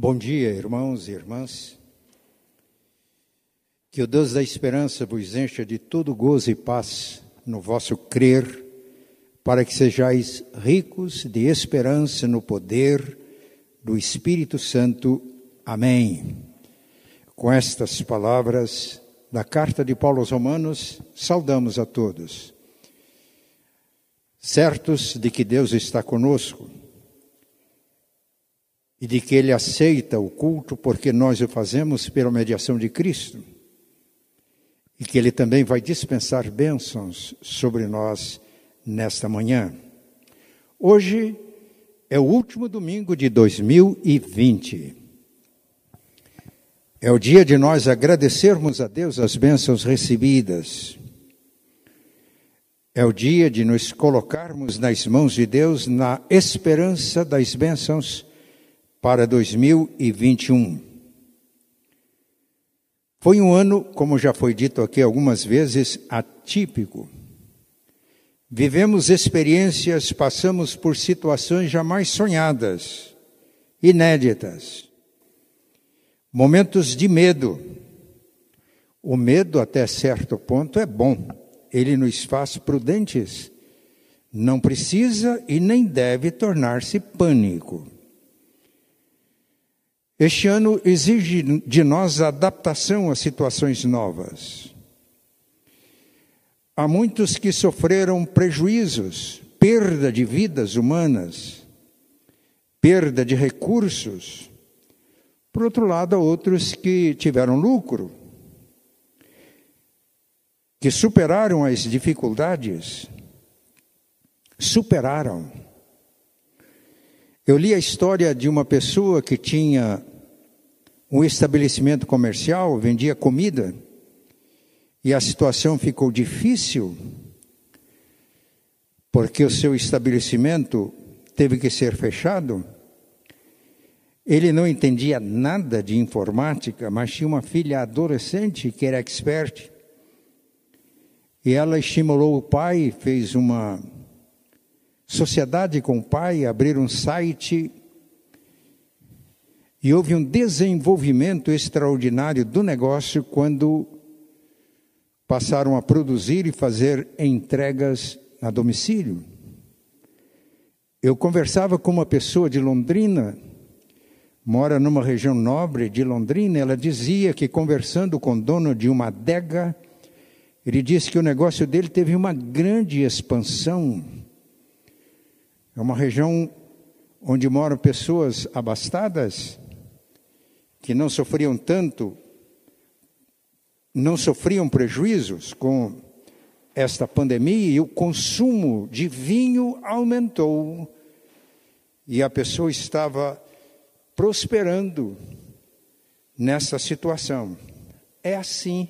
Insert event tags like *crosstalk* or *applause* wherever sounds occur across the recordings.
Bom dia, irmãos e irmãs. Que o Deus da esperança vos encha de todo gozo e paz no vosso crer, para que sejais ricos de esperança no poder do Espírito Santo. Amém. Com estas palavras da carta de Paulo aos Romanos, saudamos a todos. Certos de que Deus está conosco, e de que Ele aceita o culto porque nós o fazemos pela mediação de Cristo, e que Ele também vai dispensar bênçãos sobre nós nesta manhã. Hoje é o último domingo de 2020. É o dia de nós agradecermos a Deus as bênçãos recebidas. É o dia de nos colocarmos nas mãos de Deus na esperança das bênçãos para 2021. Foi um ano, como já foi dito aqui algumas vezes, atípico. Vivemos experiências, passamos por situações jamais sonhadas, inéditas. Momentos de medo. O medo, até certo ponto, é bom, ele nos faz prudentes. Não precisa e nem deve tornar-se pânico. Este ano exige de nós adaptação a situações novas. Há muitos que sofreram prejuízos, perda de vidas humanas, perda de recursos. Por outro lado, há outros que tiveram lucro, que superaram as dificuldades, superaram. Eu li a história de uma pessoa que tinha um estabelecimento comercial, vendia comida, e a situação ficou difícil, porque o seu estabelecimento teve que ser fechado. Ele não entendia nada de informática, mas tinha uma filha adolescente que era expert. E ela estimulou o pai, fez uma sociedade com o pai, abrir um site e houve um desenvolvimento extraordinário do negócio quando passaram a produzir e fazer entregas a domicílio. Eu conversava com uma pessoa de Londrina, mora numa região nobre de Londrina, ela dizia que conversando com o dono de uma adega, ele disse que o negócio dele teve uma grande expansão. É uma região onde moram pessoas abastadas, que não sofriam tanto, não sofriam prejuízos com esta pandemia e o consumo de vinho aumentou e a pessoa estava prosperando nessa situação. É assim.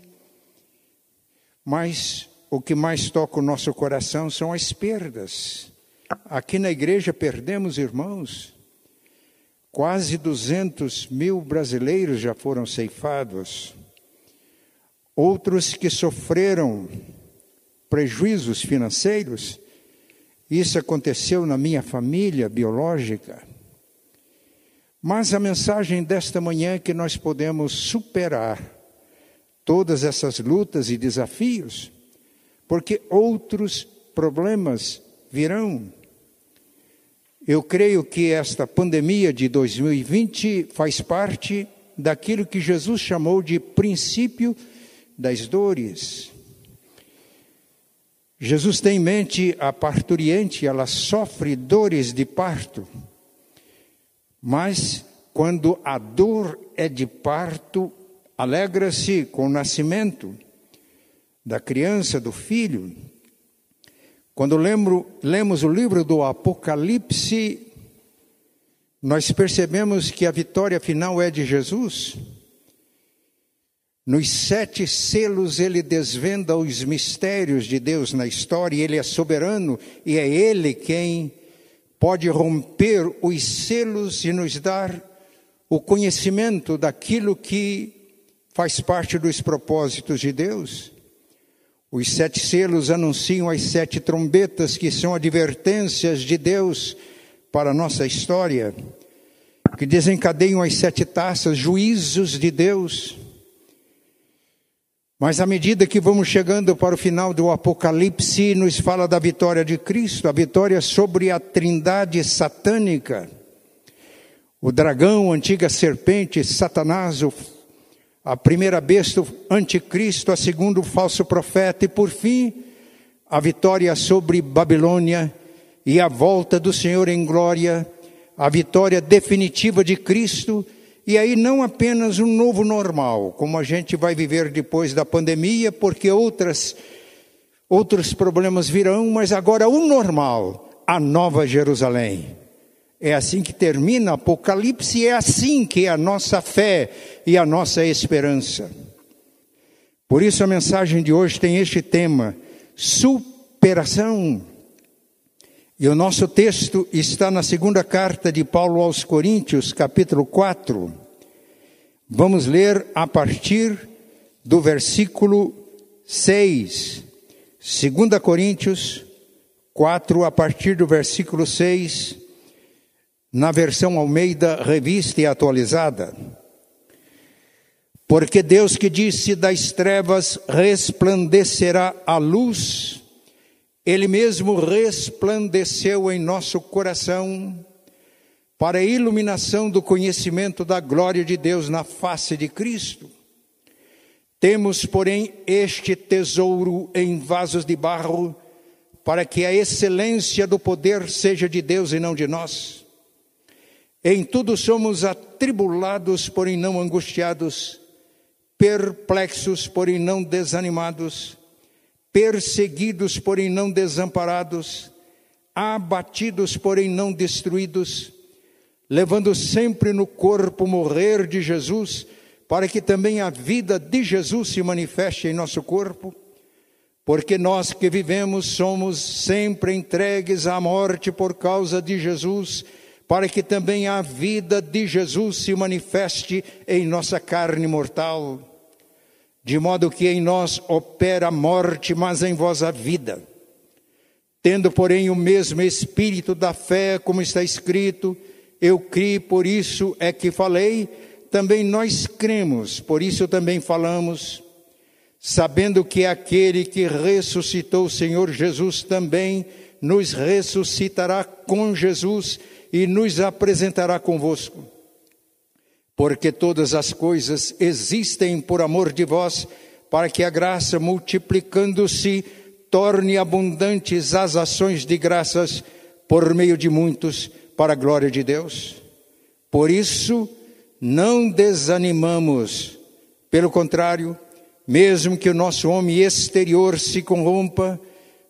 Mas o que mais toca o nosso coração são as perdas. Aqui na igreja perdemos irmãos Quase 200 mil brasileiros já foram ceifados. Outros que sofreram prejuízos financeiros. Isso aconteceu na minha família biológica. Mas a mensagem desta manhã é que nós podemos superar todas essas lutas e desafios, porque outros problemas virão. Eu creio que esta pandemia de 2020 faz parte daquilo que Jesus chamou de princípio das dores. Jesus tem em mente a parturiente, ela sofre dores de parto, mas quando a dor é de parto, alegra-se com o nascimento da criança, do filho. Quando lembro, lemos o livro do Apocalipse, nós percebemos que a vitória final é de Jesus. Nos sete selos ele desvenda os mistérios de Deus na história, ele é soberano e é ele quem pode romper os selos e nos dar o conhecimento daquilo que faz parte dos propósitos de Deus. Os sete selos anunciam as sete trombetas, que são advertências de Deus para a nossa história. que desencadeiam as sete taças, juízos de Deus. Mas à medida que vamos chegando para o final do Apocalipse, nos fala da vitória de Cristo, a vitória sobre a trindade satânica. O dragão, a antiga serpente, Satanás, a primeira besta, o anticristo, a segunda, o falso profeta, e por fim, a vitória sobre Babilônia e a volta do Senhor em glória, a vitória definitiva de Cristo e aí não apenas um novo normal, como a gente vai viver depois da pandemia, porque outras outros problemas virão, mas agora o normal, a nova Jerusalém. É assim que termina Apocalipse, é assim que é a nossa fé e a nossa esperança. Por isso a mensagem de hoje tem este tema: superação. E o nosso texto está na segunda carta de Paulo aos Coríntios, capítulo 4. Vamos ler a partir do versículo 6. 2 Coríntios 4, a partir do versículo 6, na versão Almeida, revista e atualizada. Porque Deus que disse das trevas resplandecerá a luz, ele mesmo resplandeceu em nosso coração para a iluminação do conhecimento da glória de Deus na face de Cristo. Temos, porém, este tesouro em vasos de barro, para que a excelência do poder seja de Deus e não de nós. Em tudo somos atribulados, porém não angustiados, perplexos, porém não desanimados perseguidos, porém não desamparados, abatidos, porém não destruídos, levando sempre no corpo morrer de Jesus, para que também a vida de Jesus se manifeste em nosso corpo, porque nós que vivemos somos sempre entregues à morte por causa de Jesus, para que também a vida de Jesus se manifeste em nossa carne mortal de modo que em nós opera a morte, mas em vós a vida. Tendo, porém, o mesmo espírito da fé, como está escrito, eu criei, por isso é que falei, também nós cremos, por isso também falamos, sabendo que aquele que ressuscitou o Senhor Jesus também nos ressuscitará com Jesus e nos apresentará convosco porque todas as coisas existem por amor de vós, para que a graça, multiplicando-se, torne abundantes as ações de graças por meio de muitos, para a glória de Deus. Por isso, não desanimamos, pelo contrário, mesmo que o nosso homem exterior se corrompa,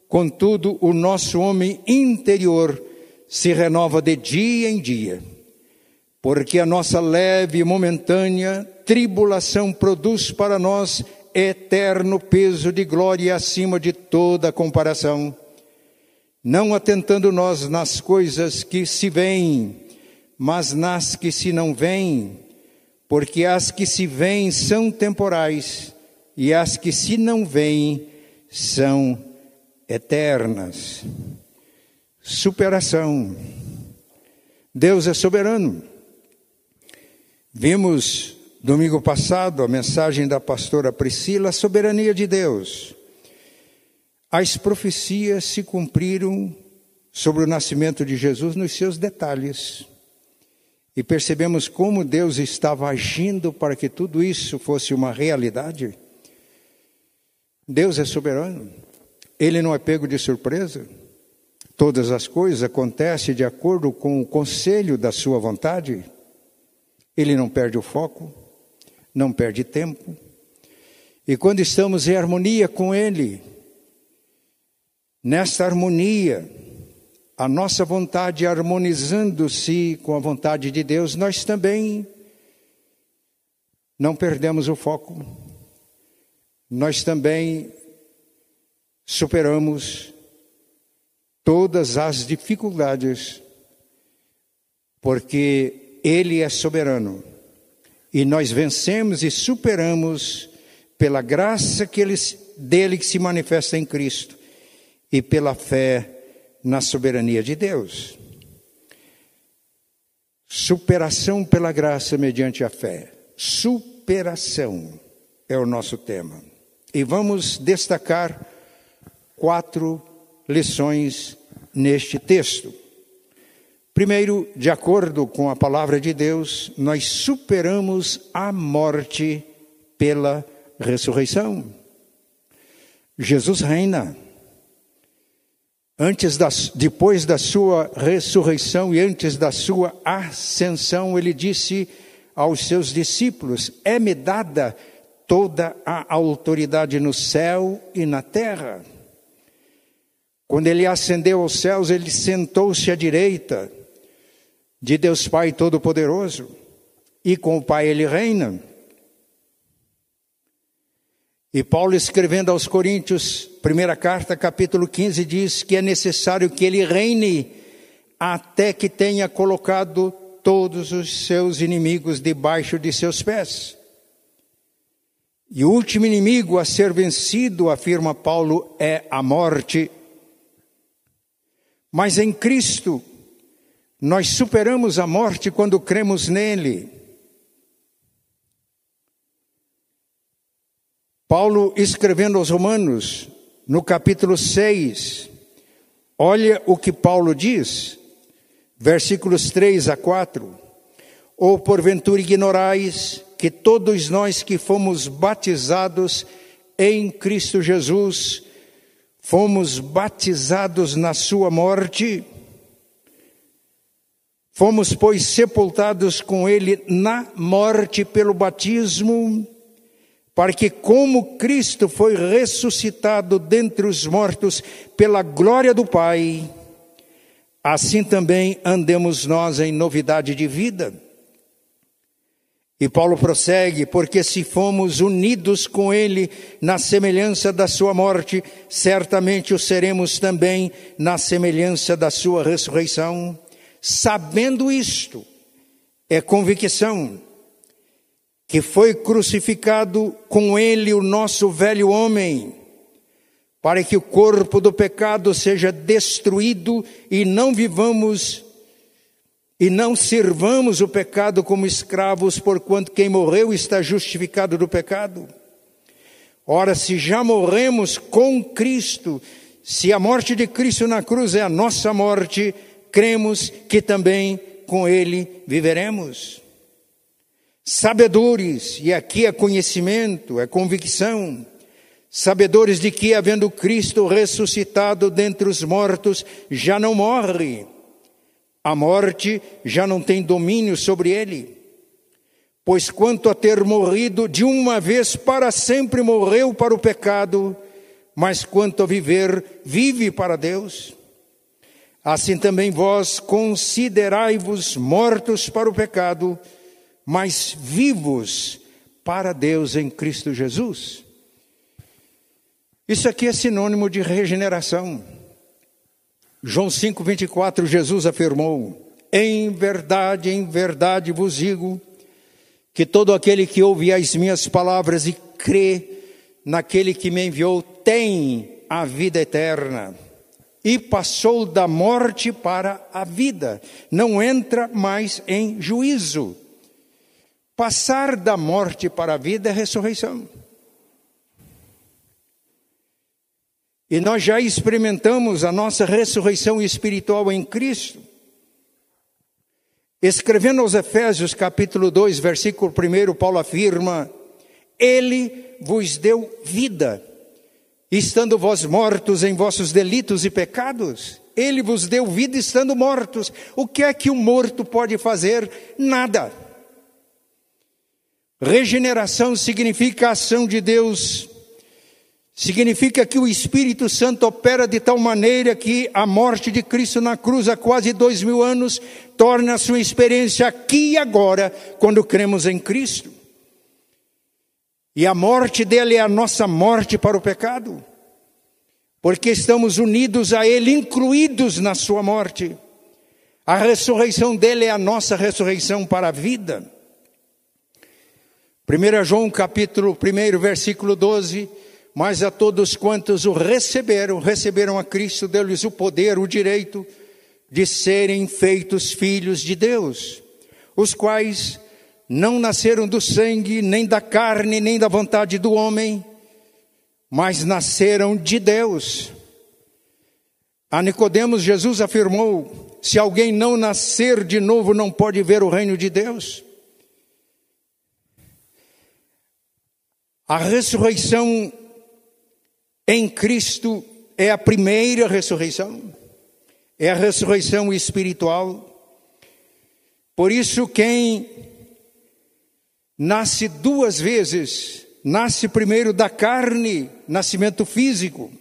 contudo, o nosso homem interior se renova de dia em dia porque a nossa leve e momentânea tribulação produz para nós eterno peso de glória acima de toda comparação, não atentando nós nas coisas que se veem, mas nas que se não veem, porque as que se veem são temporais e as que se não veem são eternas. Superação. Deus é soberano. Vimos domingo passado a mensagem da pastora Priscila, a soberania de Deus. As profecias se cumpriram sobre o nascimento de Jesus nos seus detalhes. E percebemos como Deus estava agindo para que tudo isso fosse uma realidade. Deus é soberano. Ele não é pego de surpresa. Todas as coisas acontecem de acordo com o conselho da sua vontade. Ele não perde o foco, não perde tempo. E quando estamos em harmonia com Ele, nesta harmonia, a nossa vontade harmonizando-se com a vontade de Deus, nós também não perdemos o foco, nós também superamos todas as dificuldades, porque ele é soberano. E nós vencemos e superamos pela graça que ele, dele que se manifesta em Cristo e pela fé na soberania de Deus. Superação pela graça mediante a fé. Superação é o nosso tema. E vamos destacar quatro lições neste texto. Primeiro, de acordo com a palavra de Deus, nós superamos a morte pela ressurreição. Jesus reina. Antes da, depois da sua ressurreição e antes da sua ascensão, ele disse aos seus discípulos: É-me dada toda a autoridade no céu e na terra. Quando ele ascendeu aos céus, ele sentou-se à direita de Deus Pai Todo-Poderoso, e com o Pai ele reina. E Paulo, escrevendo aos Coríntios, primeira carta, capítulo 15, diz que é necessário que ele reine até que tenha colocado todos os seus inimigos debaixo de seus pés. E o último inimigo a ser vencido, afirma Paulo, é a morte. Mas em Cristo, nós superamos a morte quando cremos nele. Paulo, escrevendo aos Romanos, no capítulo 6, olha o que Paulo diz, versículos 3 a 4. Ou porventura ignorais que todos nós que fomos batizados em Cristo Jesus, fomos batizados na Sua morte? Fomos, pois, sepultados com Ele na morte pelo batismo para que, como Cristo foi ressuscitado dentre os mortos pela glória do Pai, assim também andemos nós em novidade de vida. E Paulo prossegue, porque se fomos unidos com Ele na semelhança da Sua morte, certamente o seremos também na semelhança da Sua ressurreição. Sabendo isto, é convicção que foi crucificado com ele o nosso velho homem, para que o corpo do pecado seja destruído e não vivamos e não sirvamos o pecado como escravos, porquanto quem morreu está justificado do pecado. Ora, se já morremos com Cristo, se a morte de Cristo na cruz é a nossa morte, cremos que também com Ele viveremos sabedores, e aqui é conhecimento, é convicção, sabedores de que, havendo Cristo ressuscitado dentre os mortos, já não morre, a morte já não tem domínio sobre ele. Pois quanto a ter morrido de uma vez para sempre morreu para o pecado, mas quanto a viver, vive para Deus. Assim também vós considerai-vos mortos para o pecado, mas vivos para Deus em Cristo Jesus. Isso aqui é sinônimo de regeneração. João 5, 24, Jesus afirmou: Em verdade, em verdade vos digo, que todo aquele que ouve as minhas palavras e crê naquele que me enviou tem a vida eterna. E passou da morte para a vida, não entra mais em juízo Passar da morte para a vida é ressurreição. E nós já experimentamos a nossa ressurreição espiritual em Cristo. Escrevendo aos Efésios, capítulo 2, versículo 1, Paulo afirma: Ele vos deu vida, estando vós mortos em vossos delitos e pecados. Ele vos deu vida estando mortos. O que é que o morto pode fazer? Nada. Regeneração significa a ação de Deus, significa que o Espírito Santo opera de tal maneira que a morte de Cristo na cruz há quase dois mil anos torna a sua experiência aqui e agora, quando cremos em Cristo. E a morte dele é a nossa morte para o pecado, porque estamos unidos a ele, incluídos na sua morte. A ressurreição dele é a nossa ressurreição para a vida. 1 João capítulo 1, versículo 12, mas a todos quantos o receberam, receberam a Cristo, deu-lhes o poder, o direito de serem feitos filhos de Deus, os quais não nasceram do sangue, nem da carne, nem da vontade do homem, mas nasceram de Deus. A Nicodemos Jesus afirmou: se alguém não nascer de novo, não pode ver o reino de Deus. A ressurreição em Cristo é a primeira ressurreição, é a ressurreição espiritual. Por isso, quem nasce duas vezes, nasce primeiro da carne, nascimento físico,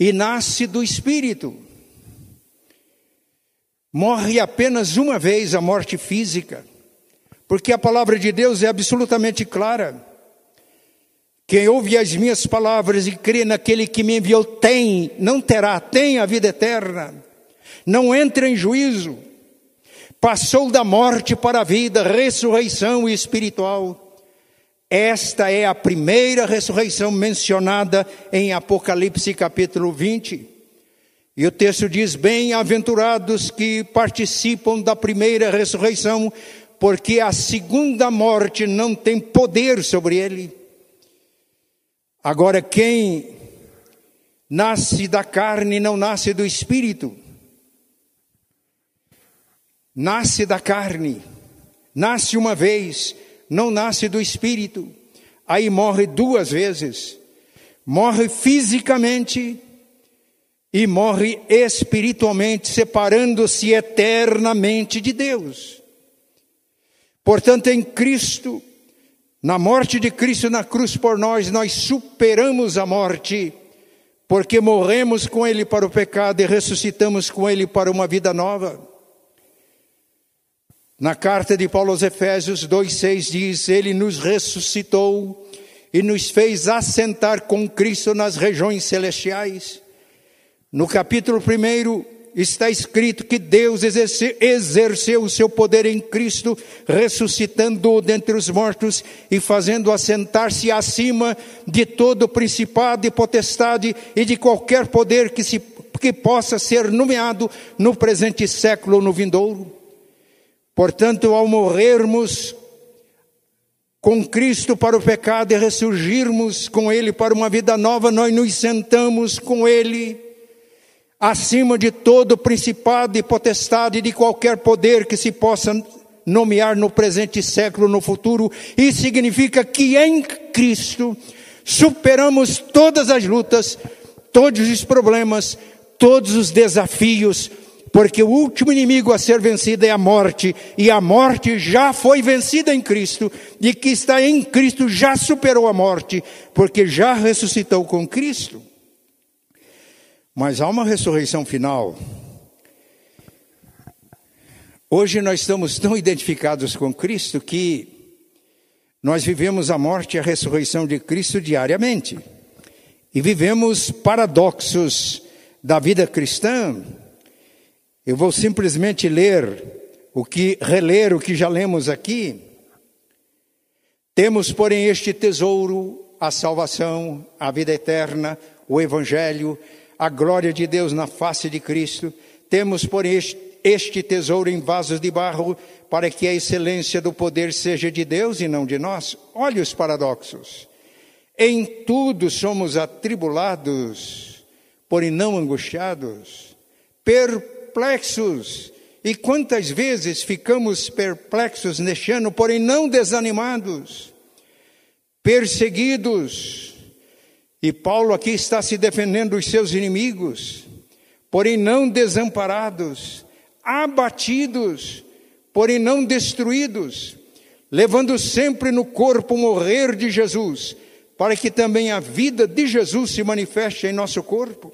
e nasce do espírito. Morre apenas uma vez a morte física porque a palavra de Deus é absolutamente clara. Quem ouve as minhas palavras e crê naquele que me enviou tem, não terá, tem a vida eterna. Não entra em juízo. Passou da morte para a vida, ressurreição espiritual. Esta é a primeira ressurreição mencionada em Apocalipse capítulo 20. E o texto diz: Bem-aventurados que participam da primeira ressurreição, porque a segunda morte não tem poder sobre ele. Agora, quem nasce da carne não nasce do espírito, nasce da carne, nasce uma vez, não nasce do espírito, aí morre duas vezes, morre fisicamente e morre espiritualmente, separando-se eternamente de Deus. Portanto, em Cristo, na morte de Cristo na cruz por nós, nós superamos a morte, porque morremos com Ele para o pecado e ressuscitamos com Ele para uma vida nova. Na carta de Paulo aos Efésios 2,6 diz: Ele nos ressuscitou e nos fez assentar com Cristo nas regiões celestiais. No capítulo 1, está escrito que Deus exerceu o seu poder em Cristo, ressuscitando-o dentre os mortos e fazendo assentar-se acima de todo principado e potestade e de qualquer poder que, se, que possa ser nomeado no presente século ou no vindouro. Portanto, ao morrermos com Cristo para o pecado e ressurgirmos com Ele para uma vida nova, nós nos sentamos com Ele acima de todo principado e potestade de qualquer poder que se possa nomear no presente século, no futuro. Isso significa que em Cristo superamos todas as lutas, todos os problemas, todos os desafios, porque o último inimigo a ser vencido é a morte, e a morte já foi vencida em Cristo, e que está em Cristo já superou a morte, porque já ressuscitou com Cristo. Mas há uma ressurreição final. Hoje nós estamos tão identificados com Cristo que nós vivemos a morte e a ressurreição de Cristo diariamente. E vivemos paradoxos da vida cristã. Eu vou simplesmente ler o que reler o que já lemos aqui. Temos, porém, este tesouro, a salvação, a vida eterna, o evangelho, a glória de Deus na face de Cristo. Temos, porém, este tesouro em vasos de barro, para que a excelência do poder seja de Deus e não de nós. Olhe os paradoxos. Em tudo somos atribulados, porém não angustiados, perplexos. E quantas vezes ficamos perplexos neste ano, porém não desanimados, perseguidos, e Paulo aqui está se defendendo dos seus inimigos, porém não desamparados, abatidos, porém não destruídos, levando sempre no corpo o morrer de Jesus, para que também a vida de Jesus se manifeste em nosso corpo.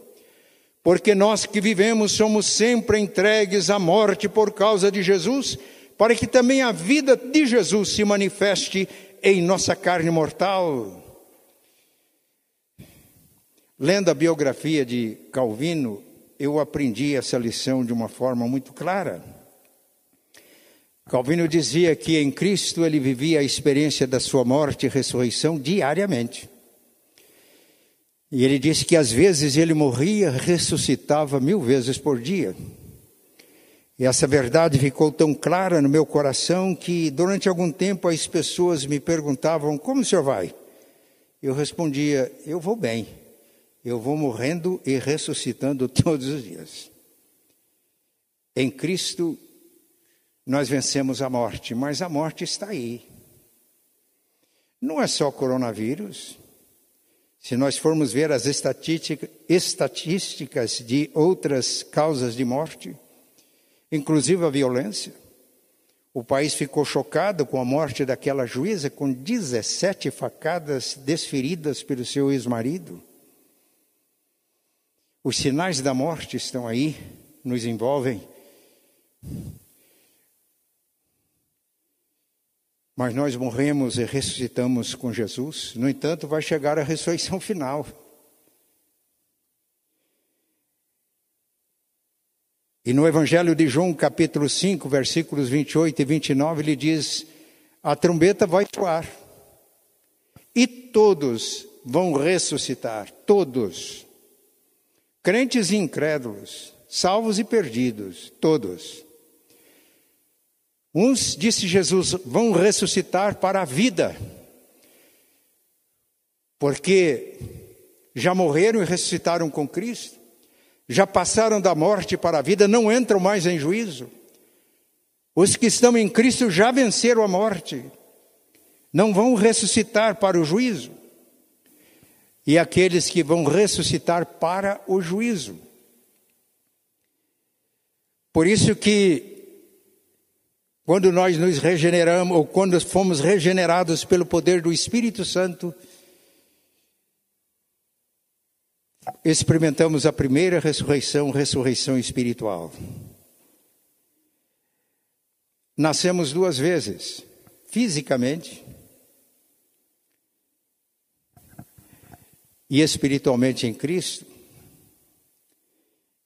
Porque nós que vivemos somos sempre entregues à morte por causa de Jesus, para que também a vida de Jesus se manifeste em nossa carne mortal. Lendo a biografia de Calvino, eu aprendi essa lição de uma forma muito clara. Calvino dizia que em Cristo ele vivia a experiência da sua morte e ressurreição diariamente. E ele disse que às vezes ele morria, ressuscitava mil vezes por dia. E essa verdade ficou tão clara no meu coração que durante algum tempo as pessoas me perguntavam: Como o senhor vai? Eu respondia: Eu vou bem. Eu vou morrendo e ressuscitando *laughs* todos os dias. Em Cristo nós vencemos a morte, mas a morte está aí. Não é só coronavírus. Se nós formos ver as estatísticas de outras causas de morte, inclusive a violência, o país ficou chocado com a morte daquela juíza com 17 facadas desferidas pelo seu ex-marido. Os sinais da morte estão aí, nos envolvem. Mas nós morremos e ressuscitamos com Jesus. No entanto, vai chegar a ressurreição final. E no Evangelho de João, capítulo 5, versículos 28 e 29, ele diz: A trombeta vai soar, e todos vão ressuscitar, todos, crentes e incrédulos, salvos e perdidos, todos. Uns, disse Jesus, vão ressuscitar para a vida, porque já morreram e ressuscitaram com Cristo, já passaram da morte para a vida, não entram mais em juízo. Os que estão em Cristo já venceram a morte, não vão ressuscitar para o juízo. E aqueles que vão ressuscitar para o juízo. Por isso que quando nós nos regeneramos, ou quando fomos regenerados pelo poder do Espírito Santo, experimentamos a primeira ressurreição, ressurreição espiritual. Nascemos duas vezes, fisicamente e espiritualmente em Cristo.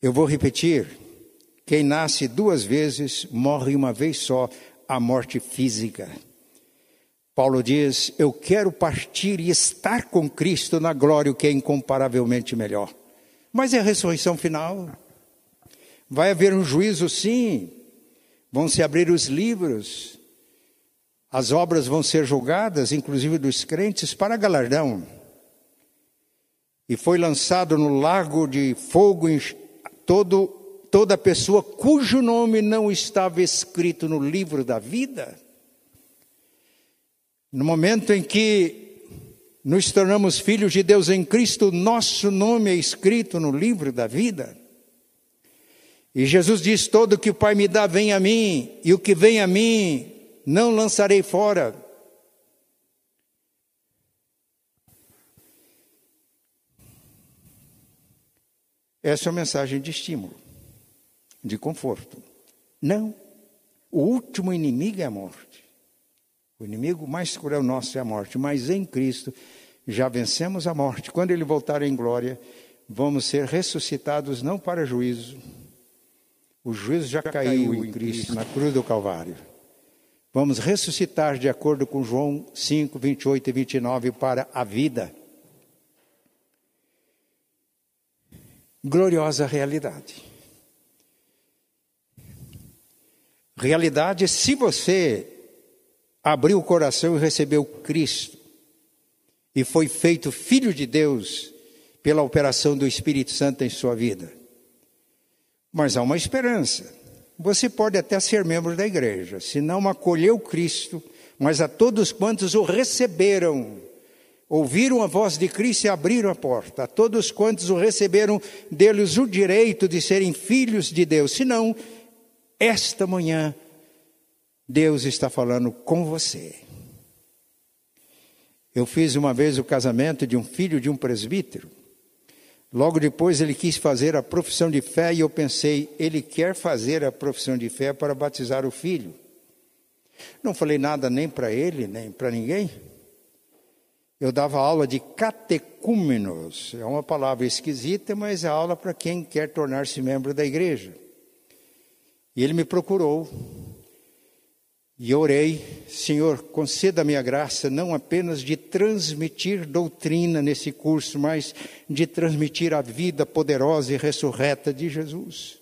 Eu vou repetir. Quem nasce duas vezes morre uma vez só, a morte física. Paulo diz: Eu quero partir e estar com Cristo na glória, o que é incomparavelmente melhor. Mas é a ressurreição final. Vai haver um juízo, sim. Vão se abrir os livros. As obras vão ser julgadas, inclusive dos crentes, para galardão. E foi lançado no lago de fogo todo toda pessoa cujo nome não estava escrito no livro da vida. No momento em que nos tornamos filhos de Deus em Cristo, nosso nome é escrito no livro da vida. E Jesus diz: Todo que o Pai me dá, vem a mim, e o que vem a mim, não lançarei fora. Essa é uma mensagem de estímulo de conforto. Não. O último inimigo é a morte. O inimigo mais cruel nosso é a morte, mas em Cristo já vencemos a morte. Quando ele voltar em glória, vamos ser ressuscitados não para juízo. O juízo já, caiu em Cristo, na cruz do Calvário. Vamos ressuscitar de acordo com João 5, 28 e 29 para a vida. Gloriosa realidade. Realidade, se você abriu o coração e recebeu Cristo, e foi feito filho de Deus pela operação do Espírito Santo em sua vida. Mas há uma esperança. Você pode até ser membro da igreja, se não acolheu Cristo, mas a todos quantos o receberam, ouviram a voz de Cristo e abriram a porta. A todos quantos o receberam, deles o direito de serem filhos de Deus. Se não, esta manhã, Deus está falando com você. Eu fiz uma vez o casamento de um filho de um presbítero. Logo depois ele quis fazer a profissão de fé e eu pensei, ele quer fazer a profissão de fé para batizar o filho. Não falei nada nem para ele, nem para ninguém. Eu dava aula de catecúmenos. É uma palavra esquisita, mas é aula para quem quer tornar-se membro da igreja. E ele me procurou. E orei, Senhor, conceda-me a graça não apenas de transmitir doutrina nesse curso, mas de transmitir a vida poderosa e ressurreta de Jesus.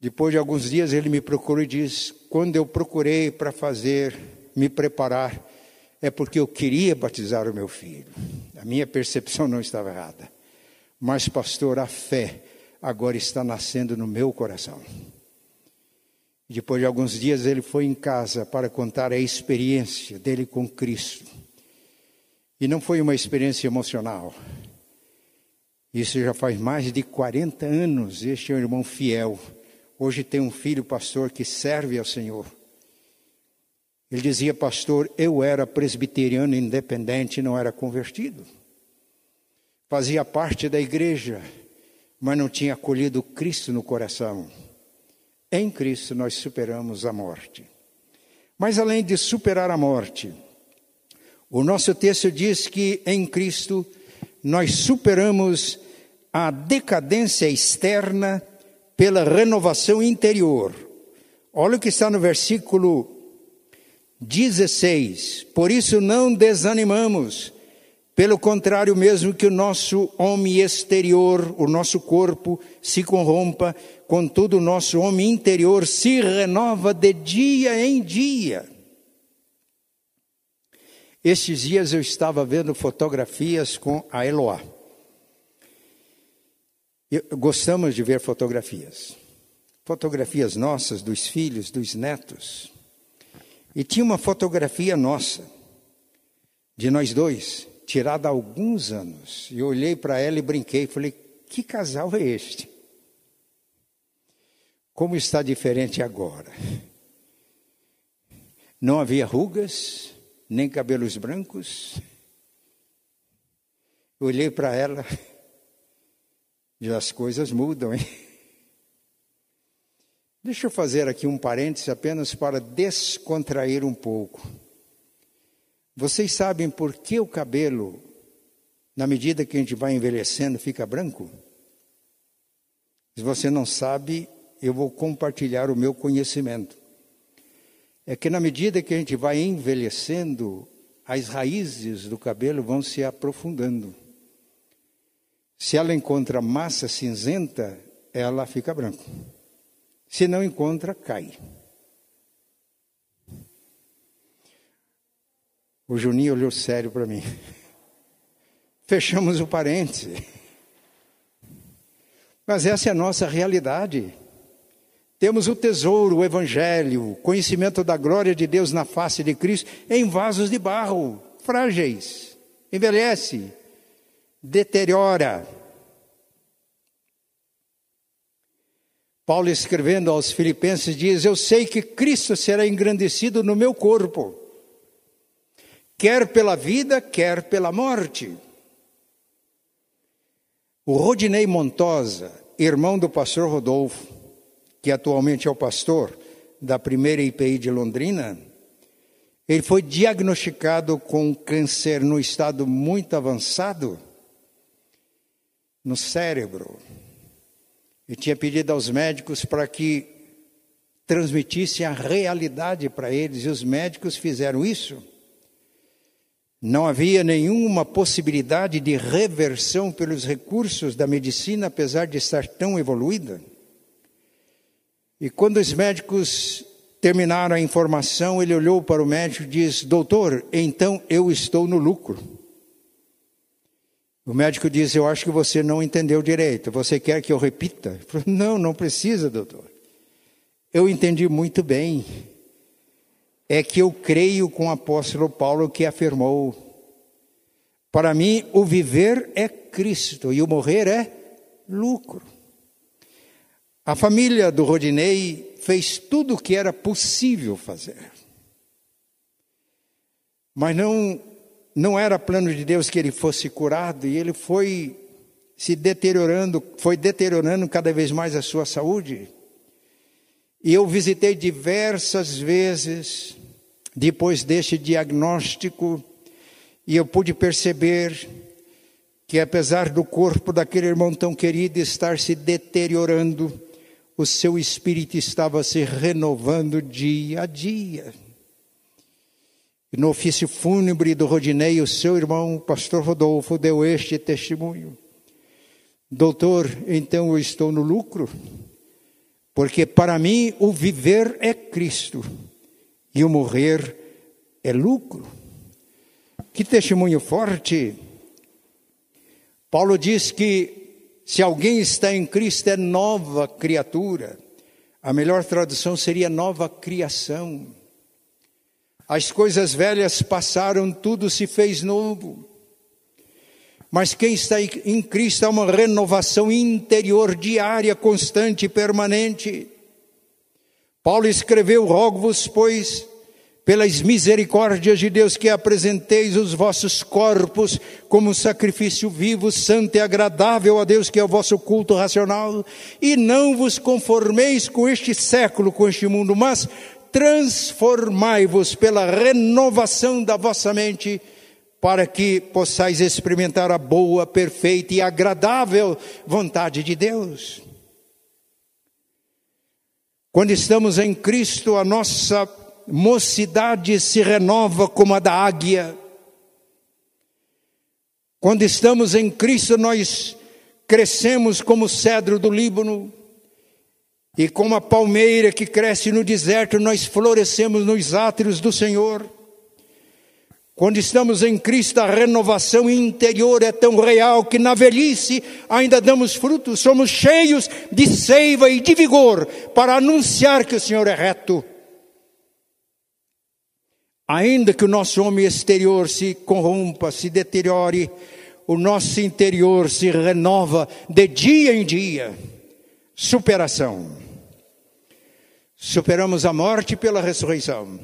Depois de alguns dias ele me procurou e disse: Quando eu procurei para fazer, me preparar, é porque eu queria batizar o meu filho. A minha percepção não estava errada. Mas, pastor, a fé agora está nascendo no meu coração. Depois de alguns dias ele foi em casa para contar a experiência dele com Cristo. E não foi uma experiência emocional. Isso já faz mais de 40 anos. Este é um irmão fiel. Hoje tem um filho pastor que serve ao Senhor. Ele dizia, pastor, eu era presbiteriano independente, não era convertido. Fazia parte da igreja, mas não tinha acolhido Cristo no coração. Em Cristo nós superamos a morte. Mas além de superar a morte, o nosso texto diz que em Cristo nós superamos a decadência externa pela renovação interior. Olha o que está no versículo 16. Por isso não desanimamos. Pelo contrário, mesmo que o nosso homem exterior, o nosso corpo, se corrompa, contudo, o nosso homem interior se renova de dia em dia. Estes dias eu estava vendo fotografias com a Eloá. Gostamos de ver fotografias. Fotografias nossas, dos filhos, dos netos. E tinha uma fotografia nossa, de nós dois, tirada há alguns anos. E eu olhei para ela e brinquei, falei: que casal é este? Como está diferente agora? *laughs* Não havia rugas, nem cabelos brancos. Olhei para ela *laughs* e as coisas mudam, hein? *laughs* Deixa eu fazer aqui um parêntese apenas para descontrair um pouco. Vocês sabem por que o cabelo, na medida que a gente vai envelhecendo, fica branco? Se você não sabe, eu vou compartilhar o meu conhecimento é que na medida que a gente vai envelhecendo, as raízes do cabelo vão se aprofundando. Se ela encontra massa cinzenta, ela fica branca. Se não encontra, cai. O Juninho olhou sério para mim. *laughs* Fechamos o parêntese. Mas essa é a nossa realidade. Temos o tesouro, o evangelho, o conhecimento da glória de Deus na face de Cristo em vasos de barro, frágeis, envelhece, deteriora. Paulo escrevendo aos Filipenses diz: Eu sei que Cristo será engrandecido no meu corpo, quer pela vida, quer pela morte. O Rodinei Montosa, irmão do pastor Rodolfo, que atualmente é o pastor da primeira IPI de Londrina, ele foi diagnosticado com câncer no estado muito avançado no cérebro. E tinha pedido aos médicos para que transmitissem a realidade para eles, e os médicos fizeram isso. Não havia nenhuma possibilidade de reversão pelos recursos da medicina, apesar de estar tão evoluída. E quando os médicos terminaram a informação, ele olhou para o médico e disse: Doutor, então eu estou no lucro. O médico disse: Eu acho que você não entendeu direito. Você quer que eu repita? Falou, não, não precisa, doutor. Eu entendi muito bem. É que eu creio com o apóstolo Paulo que afirmou: Para mim, o viver é Cristo e o morrer é lucro. A família do Rodinei fez tudo o que era possível fazer. Mas não, não era plano de Deus que ele fosse curado e ele foi se deteriorando, foi deteriorando cada vez mais a sua saúde. E eu visitei diversas vezes depois deste diagnóstico e eu pude perceber que apesar do corpo daquele irmão tão querido estar se deteriorando, o seu espírito estava se renovando dia a dia. No ofício fúnebre do Rodinei, o seu irmão, o pastor Rodolfo, deu este testemunho. Doutor, então eu estou no lucro, Porque para mim o viver é Cristo e o morrer é lucro. Que testemunho forte! Paulo diz que se alguém está em Cristo é nova criatura. A melhor tradução seria nova criação. As coisas velhas passaram, tudo se fez novo. Mas quem está em Cristo há uma renovação interior diária, constante e permanente. Paulo escreveu: Rogo-vos, pois, pelas misericórdias de Deus, que apresenteis os vossos corpos como sacrifício vivo, santo e agradável a Deus, que é o vosso culto racional, e não vos conformeis com este século, com este mundo, mas transformai-vos pela renovação da vossa mente para que possais experimentar a boa, perfeita e agradável vontade de Deus. Quando estamos em Cristo, a nossa mocidade se renova como a da águia. Quando estamos em Cristo, nós crescemos como o cedro do Líbano, e como a palmeira que cresce no deserto, nós florescemos nos átrios do Senhor. Quando estamos em Cristo, a renovação interior é tão real que na velhice ainda damos frutos, somos cheios de seiva e de vigor para anunciar que o Senhor é reto. Ainda que o nosso homem exterior se corrompa, se deteriore, o nosso interior se renova de dia em dia. Superação. Superamos a morte pela ressurreição.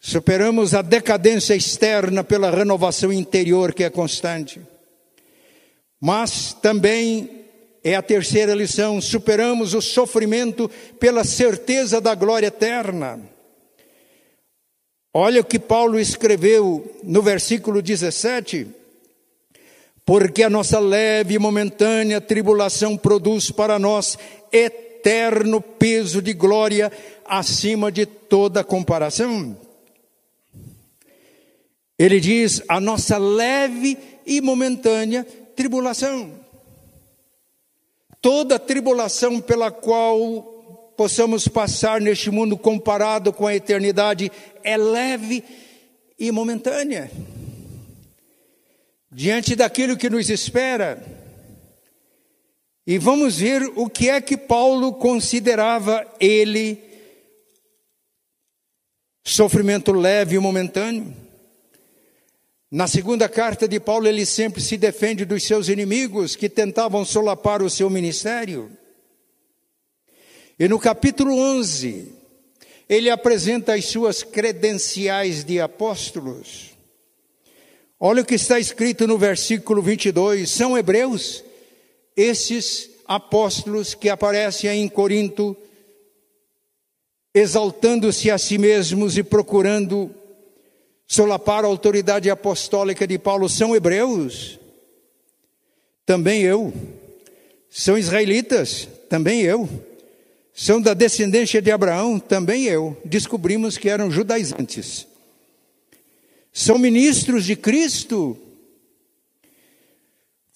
Superamos a decadência externa pela renovação interior que é constante. Mas também é a terceira lição: superamos o sofrimento pela certeza da glória eterna. Olha o que Paulo escreveu no versículo 17. Porque a nossa leve e momentânea tribulação produz para nós eterno peso de glória acima de toda comparação. Ele diz a nossa leve e momentânea tribulação. Toda tribulação pela qual possamos passar neste mundo comparado com a eternidade é leve e momentânea. Diante daquilo que nos espera, e vamos ver o que é que Paulo considerava ele sofrimento leve e momentâneo. Na segunda carta de Paulo, ele sempre se defende dos seus inimigos que tentavam solapar o seu ministério. E no capítulo 11, ele apresenta as suas credenciais de apóstolos. Olha o que está escrito no versículo 22. São hebreus esses apóstolos que aparecem em Corinto, exaltando-se a si mesmos e procurando solapar a autoridade apostólica de Paulo são hebreus, também eu. São israelitas, também eu. São da descendência de Abraão, também eu. Descobrimos que eram judaizantes. São ministros de Cristo.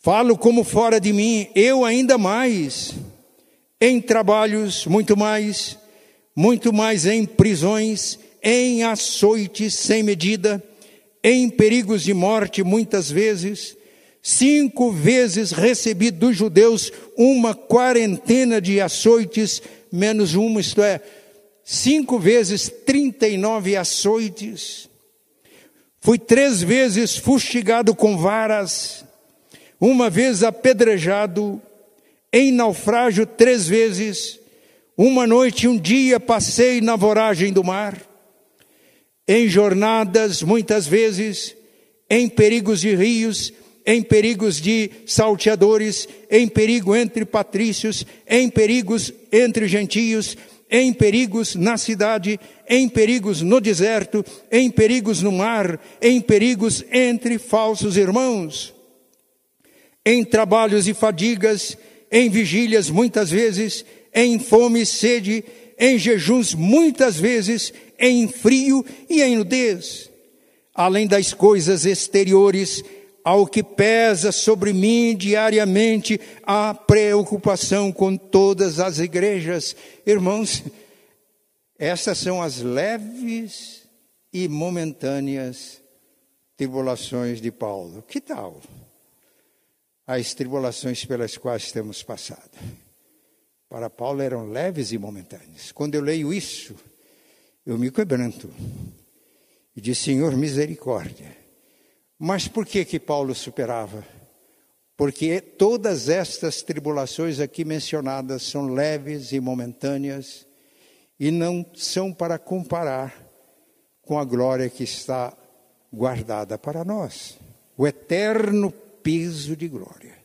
Falo como fora de mim, eu ainda mais. Em trabalhos, muito mais. Muito mais em prisões em açoites sem medida, em perigos de morte muitas vezes. Cinco vezes recebi dos judeus uma quarentena de açoites, menos uma, isto é, cinco vezes trinta e nove açoites. Fui três vezes fustigado com varas, uma vez apedrejado, em naufrágio três vezes, uma noite e um dia passei na voragem do mar em jornadas, muitas vezes, em perigos de rios, em perigos de salteadores, em perigo entre patrícios, em perigos entre gentios, em perigos na cidade, em perigos no deserto, em perigos no mar, em perigos entre falsos irmãos, em trabalhos e fadigas, em vigílias muitas vezes, em fome e sede, em jejuns muitas vezes, em frio e em nudez. Além das coisas exteriores, ao que pesa sobre mim diariamente a preocupação com todas as igrejas. Irmãos, essas são as leves e momentâneas tribulações de Paulo. Que tal? As tribulações pelas quais temos passado. Para Paulo eram leves e momentâneas. Quando eu leio isso, eu me quebranto e diz: Senhor, misericórdia. Mas por que que Paulo superava? Porque todas estas tribulações aqui mencionadas são leves e momentâneas e não são para comparar com a glória que está guardada para nós o eterno peso de glória.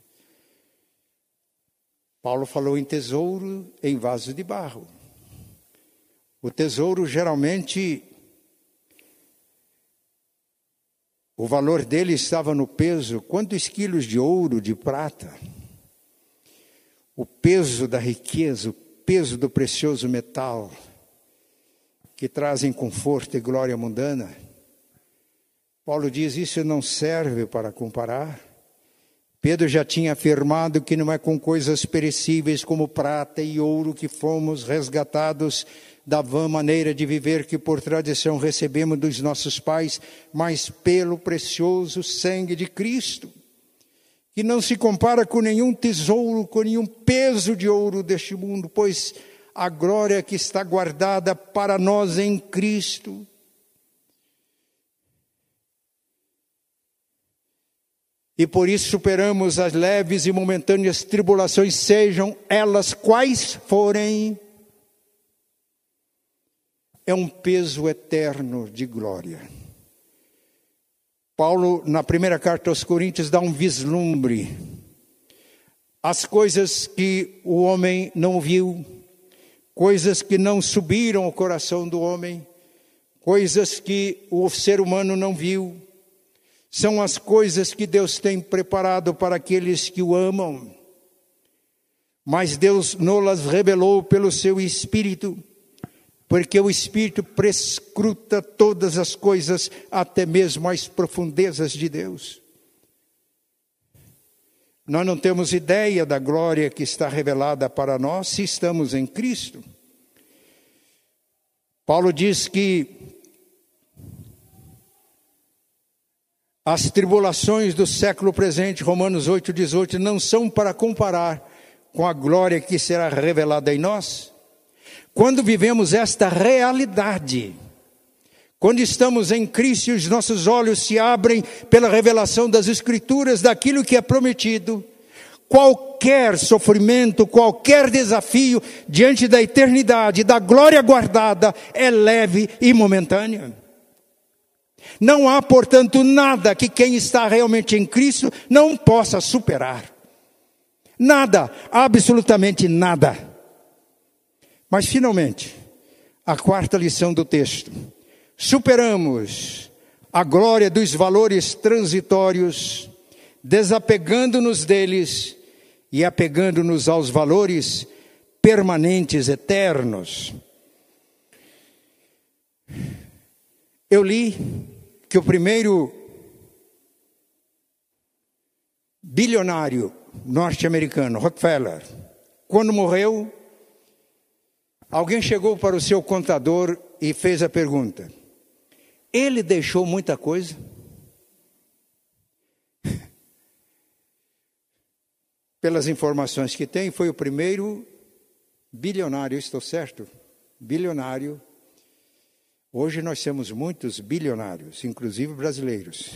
Paulo falou em tesouro em vaso de barro. O tesouro geralmente o valor dele estava no peso, quantos quilos de ouro, de prata? O peso da riqueza, o peso do precioso metal que trazem conforto e glória mundana. Paulo diz: Isso não serve para comparar. Pedro já tinha afirmado que não é com coisas perecíveis como prata e ouro que fomos resgatados da vã maneira de viver que por tradição recebemos dos nossos pais, mas pelo precioso sangue de Cristo, que não se compara com nenhum tesouro, com nenhum peso de ouro deste mundo, pois a glória que está guardada para nós em Cristo e por isso superamos as leves e momentâneas tribulações, sejam elas quais forem. É um peso eterno de glória. Paulo, na primeira carta aos Coríntios, dá um vislumbre. As coisas que o homem não viu, coisas que não subiram ao coração do homem, coisas que o ser humano não viu, são as coisas que Deus tem preparado para aqueles que o amam. Mas Deus não-las revelou pelo seu Espírito, porque o Espírito prescruta todas as coisas, até mesmo as profundezas de Deus. Nós não temos ideia da glória que está revelada para nós se estamos em Cristo. Paulo diz que As tribulações do século presente, Romanos 8, 18, não são para comparar com a glória que será revelada em nós. Quando vivemos esta realidade, quando estamos em Cristo e os nossos olhos se abrem pela revelação das Escrituras, daquilo que é prometido, qualquer sofrimento, qualquer desafio diante da eternidade, da glória guardada, é leve e momentânea. Não há, portanto, nada que quem está realmente em Cristo não possa superar. Nada, absolutamente nada. Mas, finalmente, a quarta lição do texto. Superamos a glória dos valores transitórios, desapegando-nos deles e apegando-nos aos valores permanentes, eternos. Eu li que o primeiro bilionário norte-americano, Rockefeller, quando morreu, alguém chegou para o seu contador e fez a pergunta: ele deixou muita coisa? *laughs* Pelas informações que tem, foi o primeiro bilionário, estou certo? Bilionário Hoje nós temos muitos bilionários, inclusive brasileiros.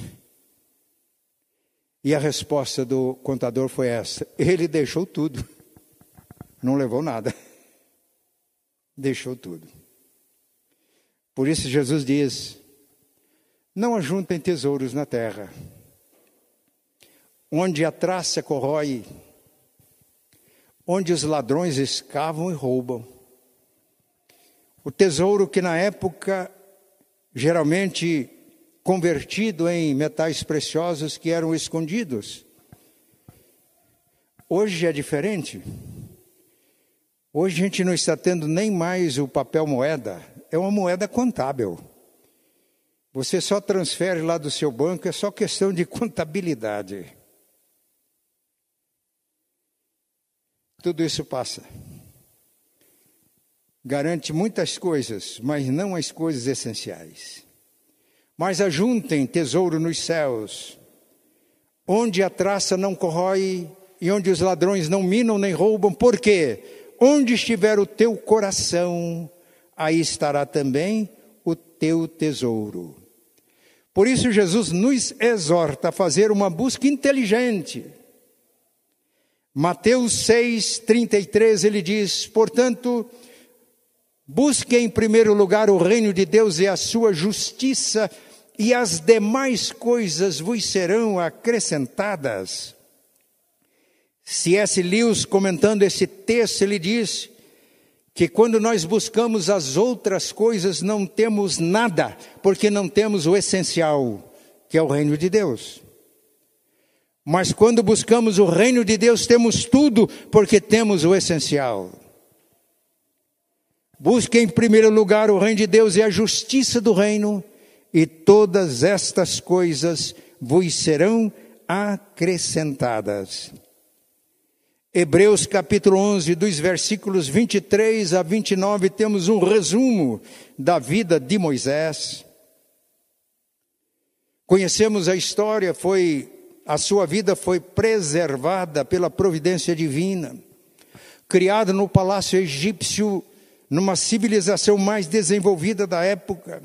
E a resposta do contador foi essa: ele deixou tudo, não levou nada. Deixou tudo. Por isso Jesus diz: não ajuntem tesouros na terra, onde a traça corrói, onde os ladrões escavam e roubam o tesouro que na época, geralmente convertido em metais preciosos que eram escondidos. Hoje é diferente. Hoje a gente não está tendo nem mais o papel moeda, é uma moeda contábil. Você só transfere lá do seu banco, é só questão de *laughs* contabilidade. Tudo isso passa. Garante muitas coisas, mas não as coisas essenciais. Mas ajuntem tesouro nos céus, onde a traça não corrói e onde os ladrões não minam nem roubam, porque onde estiver o teu coração, aí estará também o teu tesouro. Por isso, Jesus nos exorta a fazer uma busca inteligente. Mateus 6, 33, ele diz: portanto, busque em primeiro lugar o reino de Deus e a sua justiça, e as demais coisas vos serão acrescentadas. C.S. Lewis, comentando esse texto, ele diz que quando nós buscamos as outras coisas, não temos nada, porque não temos o essencial, que é o reino de Deus. Mas quando buscamos o reino de Deus, temos tudo, porque temos o essencial. Busque em primeiro lugar o reino de Deus e a justiça do reino, e todas estas coisas vos serão acrescentadas. Hebreus capítulo 11, dos versículos 23 a 29, temos um resumo da vida de Moisés. Conhecemos a história, foi a sua vida foi preservada pela providência divina. Criado no palácio egípcio, numa civilização mais desenvolvida da época,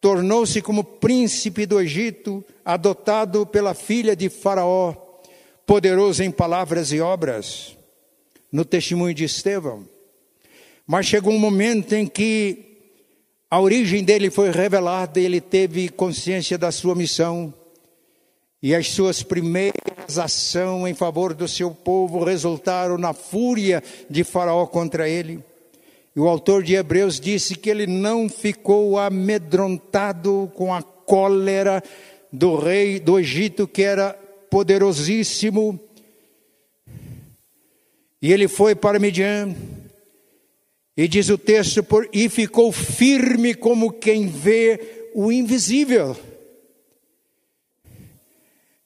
tornou-se como príncipe do Egito, adotado pela filha de Faraó poderoso em palavras e obras, no testemunho de Estevão. Mas chegou um momento em que a origem dele foi revelada e ele teve consciência da sua missão. E as suas primeiras ações em favor do seu povo resultaram na fúria de Faraó contra ele. E o autor de Hebreus disse que ele não ficou amedrontado com a cólera do rei do Egito, que era poderosíssimo. E ele foi para Midian, e diz o texto, por, e ficou firme como quem vê o invisível.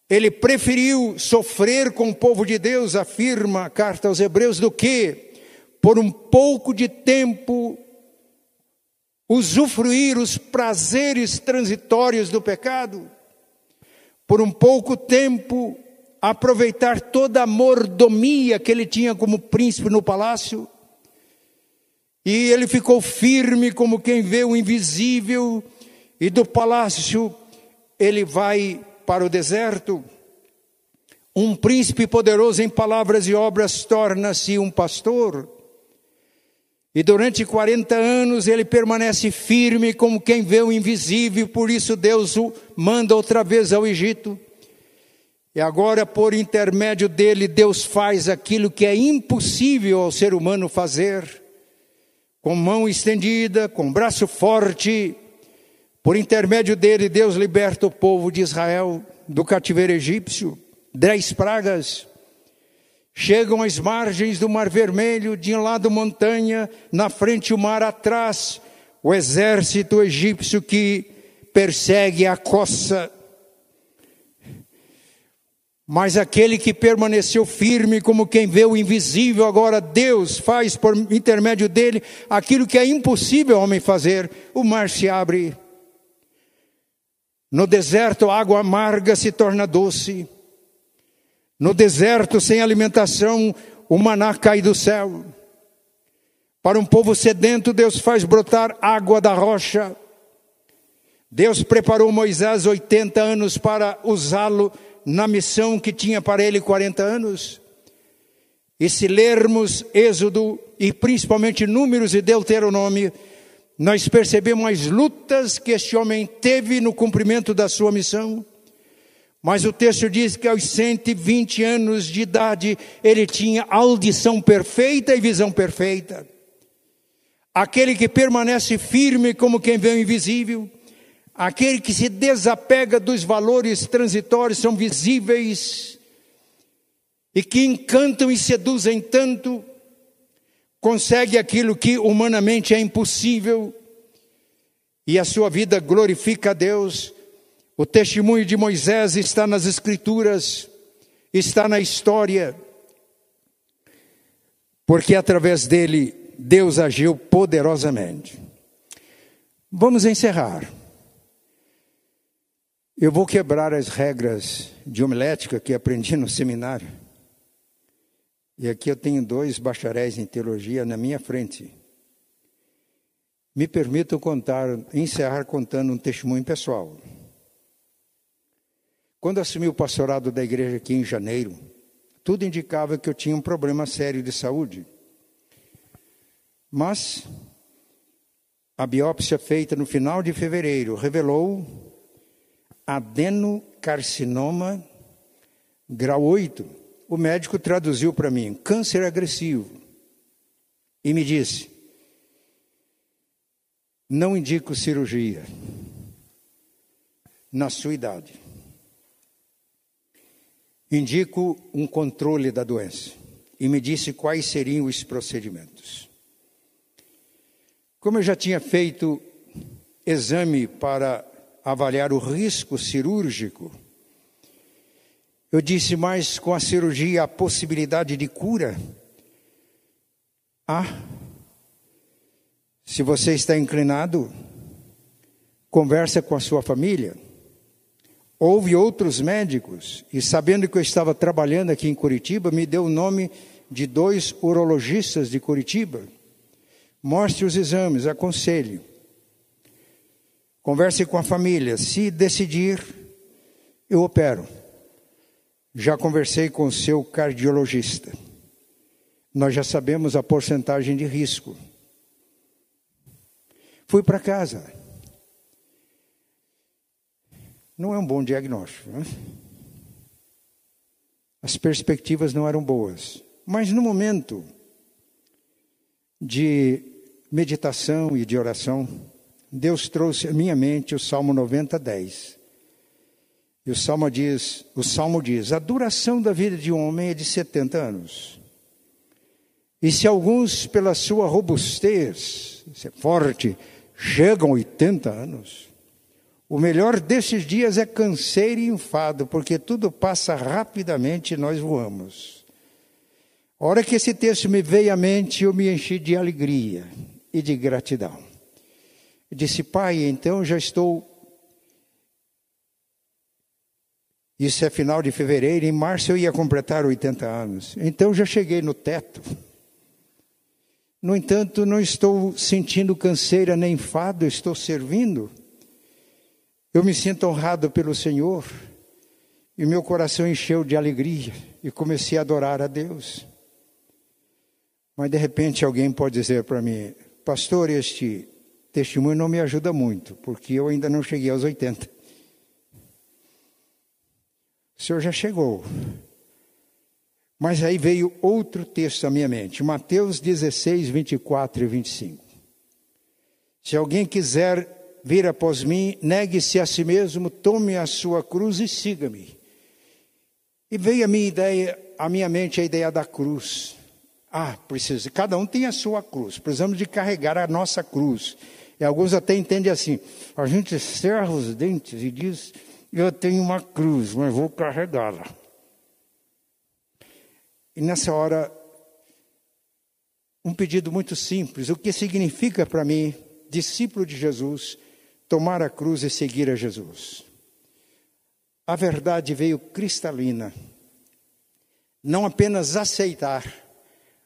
Ele preferiu sofrer com o povo de Deus, afirma a carta aos Hebreus, do que, por um pouco de tempo, usufruir os prazeres transitórios do pecado por um pouco tempo, aproveitar toda a mordomia que ele tinha como príncipe no palácio. E ele ficou firme como quem vê o invisível, e do palácio ele vai para o deserto. Um príncipe poderoso em palavras e obras torna-se um pastor. E durante 40 anos ele permanece firme como quem vê o invisível, por isso Deus o manda outra vez ao Egito. E agora, por intermédio dele, Deus faz aquilo que é impossível ao ser humano fazer. Com mão estendida, com braço forte, por intermédio dele, Deus liberta o povo de Israel do cativeiro egípcio. Dez pragas Chegam às margens do Mar Vermelho, de um lado montanha, na frente o mar atrás, o exército egípcio que persegue a coça. Mas aquele que permaneceu firme, como quem vê o invisível, agora Deus faz por intermédio dele aquilo que é impossível ao homem fazer: o mar se abre. No deserto, a água amarga se torna doce. No deserto, sem alimentação, o maná cai do céu. Para um povo sedento, Deus faz brotar água da rocha. Deus preparou Moisés 80 anos para usá-lo na missão que tinha para ele 40 anos. E se lermos Êxodo e principalmente Números e Deuteronômio, nós percebemos as lutas que este homem teve no cumprimento da sua missão. Mas o texto diz que aos 120 anos de idade ele tinha audição perfeita e visão perfeita. Aquele que permanece firme como quem vê o invisível, aquele que se desapega dos valores transitórios são visíveis e que encantam e seduzem tanto, consegue aquilo que humanamente é impossível. e a sua vida glorifica a Deus. O testemunho de Moisés está nas Escrituras, está na história, porque através dele Deus agiu poderosamente. Vamos encerrar. Eu vou quebrar as regras de homilética que aprendi no seminário. E aqui eu tenho dois bacharéis em teologia na minha frente. Me permito contar, encerrar contando um testemunho pessoal. Quando assumi o pastorado da igreja aqui em janeiro, tudo indicava que eu tinha um problema sério de saúde. Mas a biópsia feita no final de fevereiro revelou adenocarcinoma grau 8. O médico traduziu para mim, câncer agressivo. E me disse: não indico cirurgia na sua idade. Indico um controle da doença. E me disse quais seriam os procedimentos. Como eu já tinha feito exame para avaliar o risco cirúrgico. Eu disse, mas com a cirurgia a possibilidade de cura? Ah, se você está inclinado, conversa com a sua família. Houve outros médicos, e sabendo que eu estava trabalhando aqui em Curitiba, me deu o nome de dois urologistas de Curitiba. Mostre os exames, aconselho. Converse com a família. Se decidir, eu opero. Já conversei com o seu cardiologista. Nós já sabemos a porcentagem de risco. Fui para casa. Não é um bom diagnóstico. Né? As perspectivas não eram boas. Mas no momento de meditação e de oração, Deus trouxe à minha mente o Salmo 90, 10. E o Salmo diz, o Salmo diz: a duração da vida de um homem é de 70 anos. E se alguns, pela sua robustez, ser forte, chegam a 80 anos, o melhor desses dias é canseiro e enfado, porque tudo passa rapidamente e nós voamos. A hora que esse texto me veio à mente, eu me enchi de alegria e de gratidão. Eu disse, pai, então já estou. Isso é final de fevereiro, em março eu ia completar 80 anos. Então já cheguei no teto. No entanto, não estou sentindo canseira nem enfado, estou servindo. Eu me sinto honrado pelo Senhor. E meu coração encheu de alegria e comecei a adorar a Deus. Mas de repente alguém pode dizer para mim, pastor, este testemunho não me ajuda muito, porque eu ainda não cheguei aos 80. O senhor já chegou. Mas aí veio outro texto à minha mente, Mateus 16, 24 e 25. Se alguém quiser vir após mim, negue-se a si mesmo, tome a sua cruz e siga-me. E veio a minha ideia, à minha mente a ideia da cruz. Ah, precisa, cada um tem a sua cruz, precisamos de carregar a nossa cruz. E alguns até entendem assim: a gente cerra os dentes e diz, eu tenho uma cruz, mas vou carregá-la. E nessa hora, um pedido muito simples: o que significa para mim, discípulo de Jesus, tomar a cruz e seguir a Jesus? A verdade veio cristalina. Não apenas aceitar,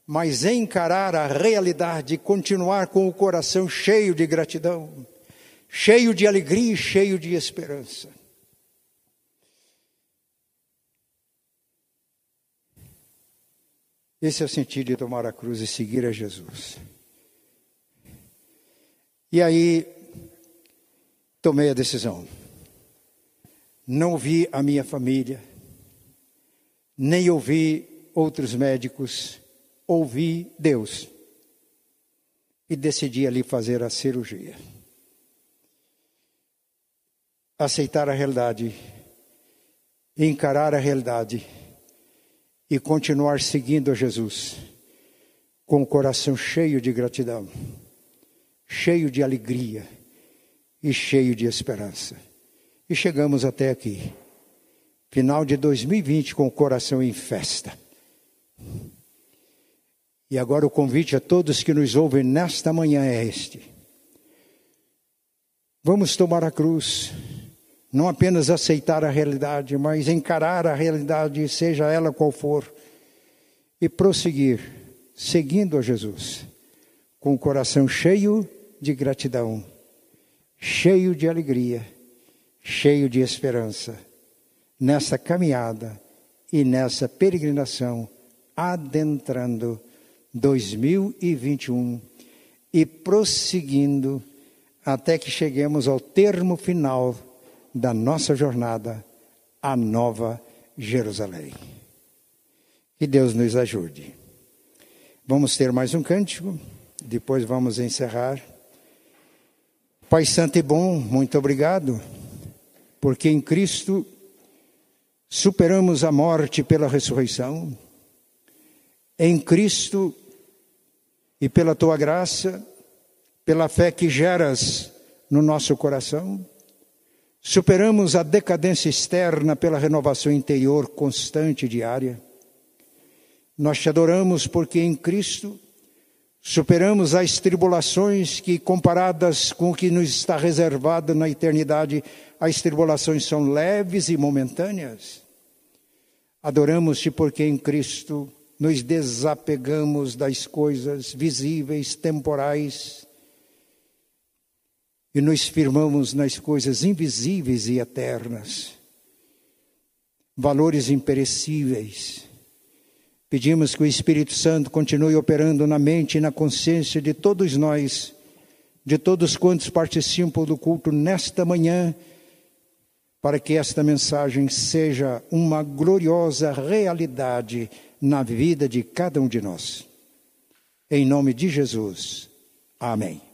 mas encarar a realidade e continuar com o coração cheio de gratidão, cheio de alegria e cheio de esperança. Esse é o sentido de tomar a cruz e seguir a Jesus. E aí, tomei a decisão. Não ouvi a minha família, nem ouvi outros médicos, ouvi Deus e decidi ali fazer a cirurgia. Aceitar a realidade, encarar a realidade e continuar seguindo a Jesus com o coração cheio de gratidão, cheio de alegria e cheio de esperança. E chegamos até aqui, final de 2020, com o coração em festa. E agora o convite a todos que nos ouvem nesta manhã é este. Vamos tomar a cruz, não apenas aceitar a realidade, mas encarar a realidade, seja ela qual for, e prosseguir, seguindo a Jesus, com o coração cheio de gratidão, cheio de alegria, cheio de esperança, nessa caminhada e nessa peregrinação, adentrando 2021 e prosseguindo até que cheguemos ao termo final da nossa jornada, a Nova Jerusalém. Que Deus nos ajude. Vamos ter mais um cântico, depois vamos encerrar. Pai Santo e bom, muito obrigado, porque em Cristo superamos a morte pela ressurreição. Em Cristo e pela tua graça, pela fé que geras no nosso coração, superamos a decadência externa pela renovação interior constante e diária. Nós te adoramos porque em Cristo superamos as tribulações que, comparadas com o que nos está reservado na eternidade, as tribulações são leves e momentâneas. Adoramos-te porque em Cristo nos desapegamos das coisas visíveis, temporais, e nos firmamos nas coisas invisíveis e eternas, valores imperecíveis. Pedimos que o Espírito Santo continue operando na mente e na consciência de todos nós, de todos quantos participam do culto nesta manhã, para que esta mensagem seja uma gloriosa realidade na vida de cada um de nós. Em nome de Jesus. Amém.